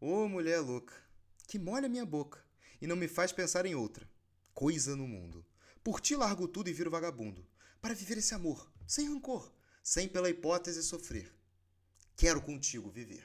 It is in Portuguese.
Ô oh, mulher louca, que molha minha boca e não me faz pensar em outra coisa no mundo. Por ti largo tudo e viro vagabundo, para viver esse amor, sem rancor, sem pela hipótese sofrer. Quero contigo viver.